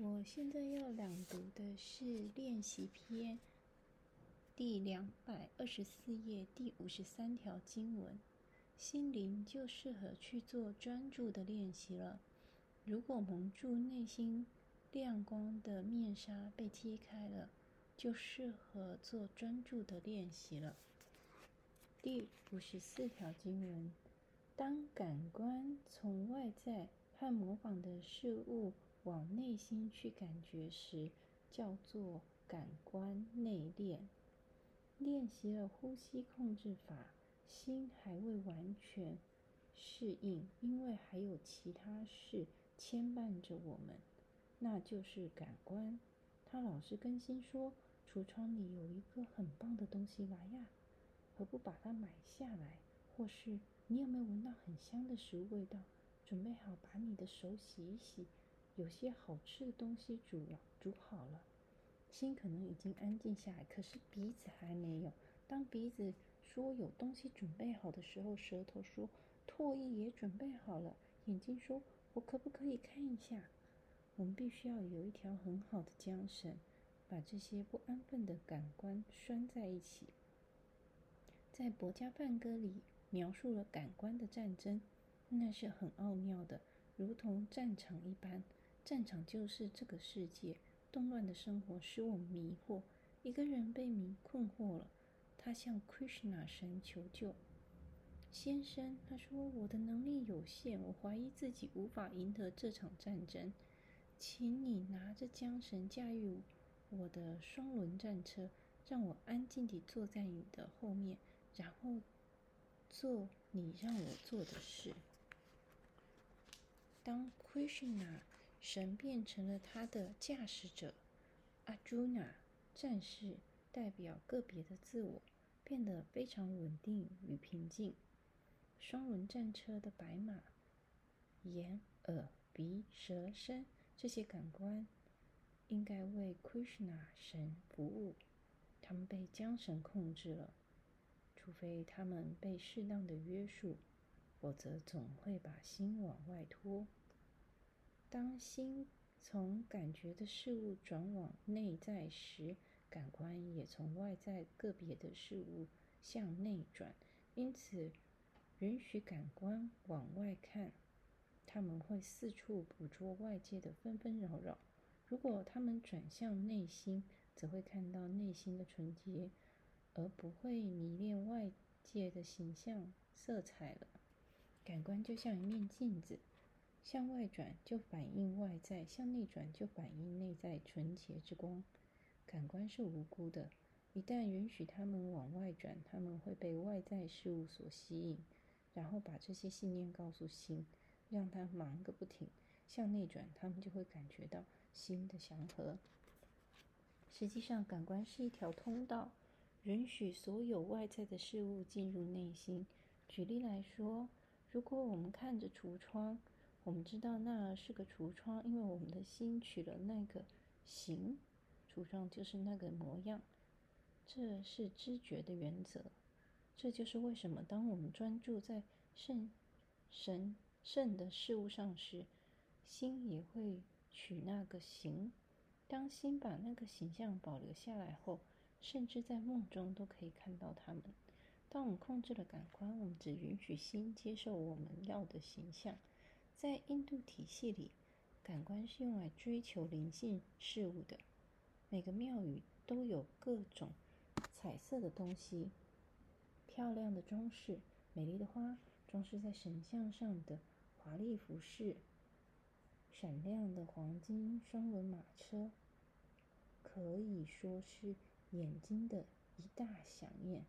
我现在要朗读的是练习篇第两百二十四页第五十三条经文。心灵就适合去做专注的练习了。如果蒙住内心亮光的面纱被揭开了，就适合做专注的练习了。第五十四条经文：当感官从外在和模仿的事物往内心去感觉时，叫做感官内练。练习了呼吸控制法。心还未完全适应，因为还有其他事牵绊着我们，那就是感官。他老是更新说：“橱窗里有一个很棒的东西，来呀，何不把它买下来？”或是你有没有闻到很香的食物味道？准备好把你的手洗一洗，有些好吃的东西煮了，煮好了。心可能已经安静下来，可是鼻子还没有。当鼻子说有东西准备好的时候，舌头说唾液也准备好了，眼睛说我可不可以看一下？我们必须要有一条很好的缰绳，把这些不安分的感官拴在一起。在《博加梵歌》里描述了感官的战争，那是很奥妙的，如同战场一般。战场就是这个世界，动乱的生活使我迷惑。一个人被迷困惑了。他向 Krishna 神求救，先生，他说我的能力有限，我怀疑自己无法赢得这场战争，请你拿着缰绳驾驭我的双轮战车，让我安静地坐在你的后面，然后做你让我做的事。当 Krishna 神变成了他的驾驶者，Arjuna 战士。代表个别的自我变得非常稳定与平静。双轮战车的白马、眼、耳、鼻、舌、身这些感官应该为 Krishna 神服务。他们被缰绳控制了，除非他们被适当的约束，否则总会把心往外拖。当心从感觉的事物转往内在时，感官也从外在个别的事物向内转，因此允许感官往外看，他们会四处捕捉外界的纷纷扰扰。如果他们转向内心，则会看到内心的纯洁，而不会迷恋外界的形象色彩了。感官就像一面镜子，向外转就反映外在，向内转就反映内在纯洁之光。感官是无辜的，一旦允许他们往外转，他们会被外在事物所吸引，然后把这些信念告诉心，让他忙个不停。向内转，他们就会感觉到心的祥和。实际上，感官是一条通道，允许所有外在的事物进入内心。举例来说，如果我们看着橱窗，我们知道那是个橱窗，因为我们的心取了那个形。橱窗就是那个模样，这是知觉的原则。这就是为什么，当我们专注在圣神圣的事物上时，心也会取那个形。当心把那个形象保留下来后，甚至在梦中都可以看到它们。当我们控制了感官，我们只允许心接受我们要的形象。在印度体系里，感官是用来追求灵性事物的。每个庙宇都有各种彩色的东西，漂亮的装饰，美丽的花，装饰在神像上的华丽服饰，闪亮的黄金双轮马车，可以说是眼睛的一大响宴。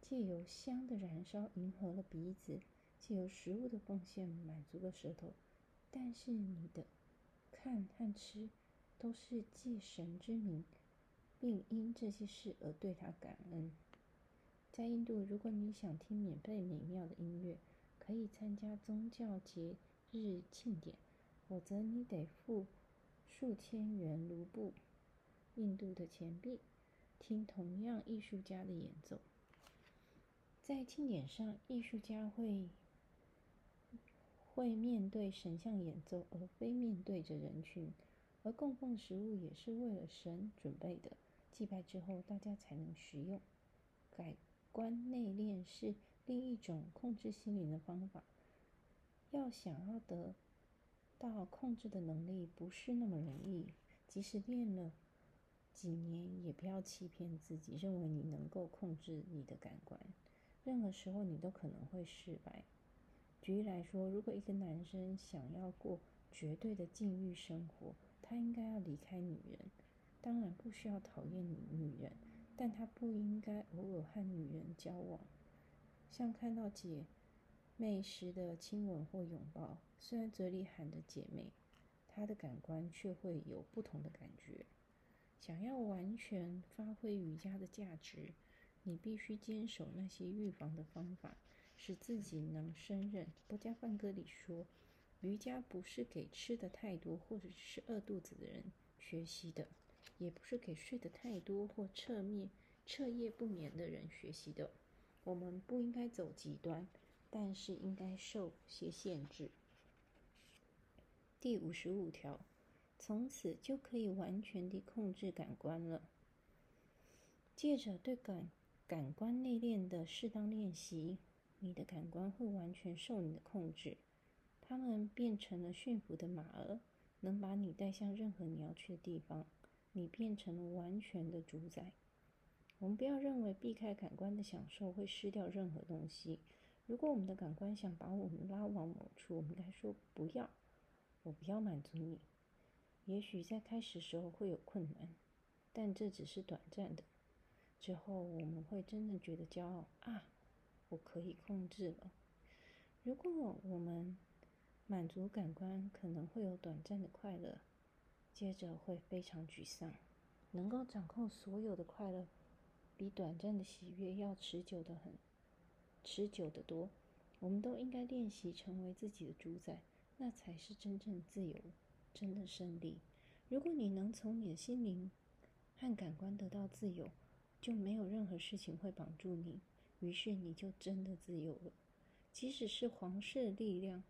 借由香的燃烧，迎合了鼻子；借由食物的奉献，满足了舌头。但是你的看和吃。都是借神之名，并因这些事而对他感恩。在印度，如果你想听免费美妙的音乐，可以参加宗教节日庆典，否则你得付数千元卢布（印度的钱币）听同样艺术家的演奏。在庆典上，艺术家会会面对神像演奏，而非面对着人群。而供奉食物也是为了神准备的，祭拜之后大家才能食用。改观内敛是另一种控制心灵的方法。要想要得到控制的能力，不是那么容易。即使练了几年，也不要欺骗自己，认为你能够控制你的感官。任何时候，你都可能会失败。举例来说，如果一个男生想要过绝对的禁欲生活，他应该要离开女人，当然不需要讨厌女女人，但他不应该偶尔和女人交往。像看到姐妹时的亲吻或拥抱，虽然嘴里喊着姐妹，他的感官却会有不同的感觉。想要完全发挥瑜伽的价值，你必须坚守那些预防的方法，使自己能胜任。波加梵歌里说。瑜伽不是给吃的太多或者是饿肚子的人学习的，也不是给睡得太多或彻夜彻夜不眠的人学习的。我们不应该走极端，但是应该受些限制。第五十五条，从此就可以完全地控制感官了。借着对感感官内敛的适当练习，你的感官会完全受你的控制。他们变成了驯服的马儿，能把你带向任何你要去的地方。你变成了完全的主宰。我们不要认为避开感官的享受会失掉任何东西。如果我们的感官想把我们拉往某处，我们该说不要，我不要满足你。也许在开始时候会有困难，但这只是短暂的。之后我们会真正觉得骄傲啊！我可以控制了。如果我们满足感官可能会有短暂的快乐，接着会非常沮丧。能够掌控所有的快乐，比短暂的喜悦要持久的很，持久的多。我们都应该练习成为自己的主宰，那才是真正自由，真的胜利。如果你能从你的心灵和感官得到自由，就没有任何事情会绑住你，于是你就真的自由了。即使是皇室的力量。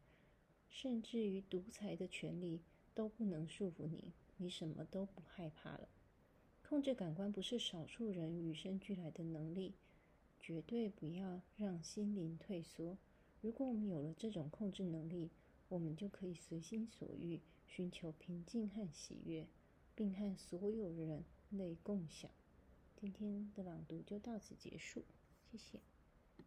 甚至于独裁的权利都不能束缚你，你什么都不害怕了。控制感官不是少数人与生俱来的能力，绝对不要让心灵退缩。如果我们有了这种控制能力，我们就可以随心所欲，寻求平静和喜悦，并和所有人类共享。今天的朗读就到此结束，谢谢。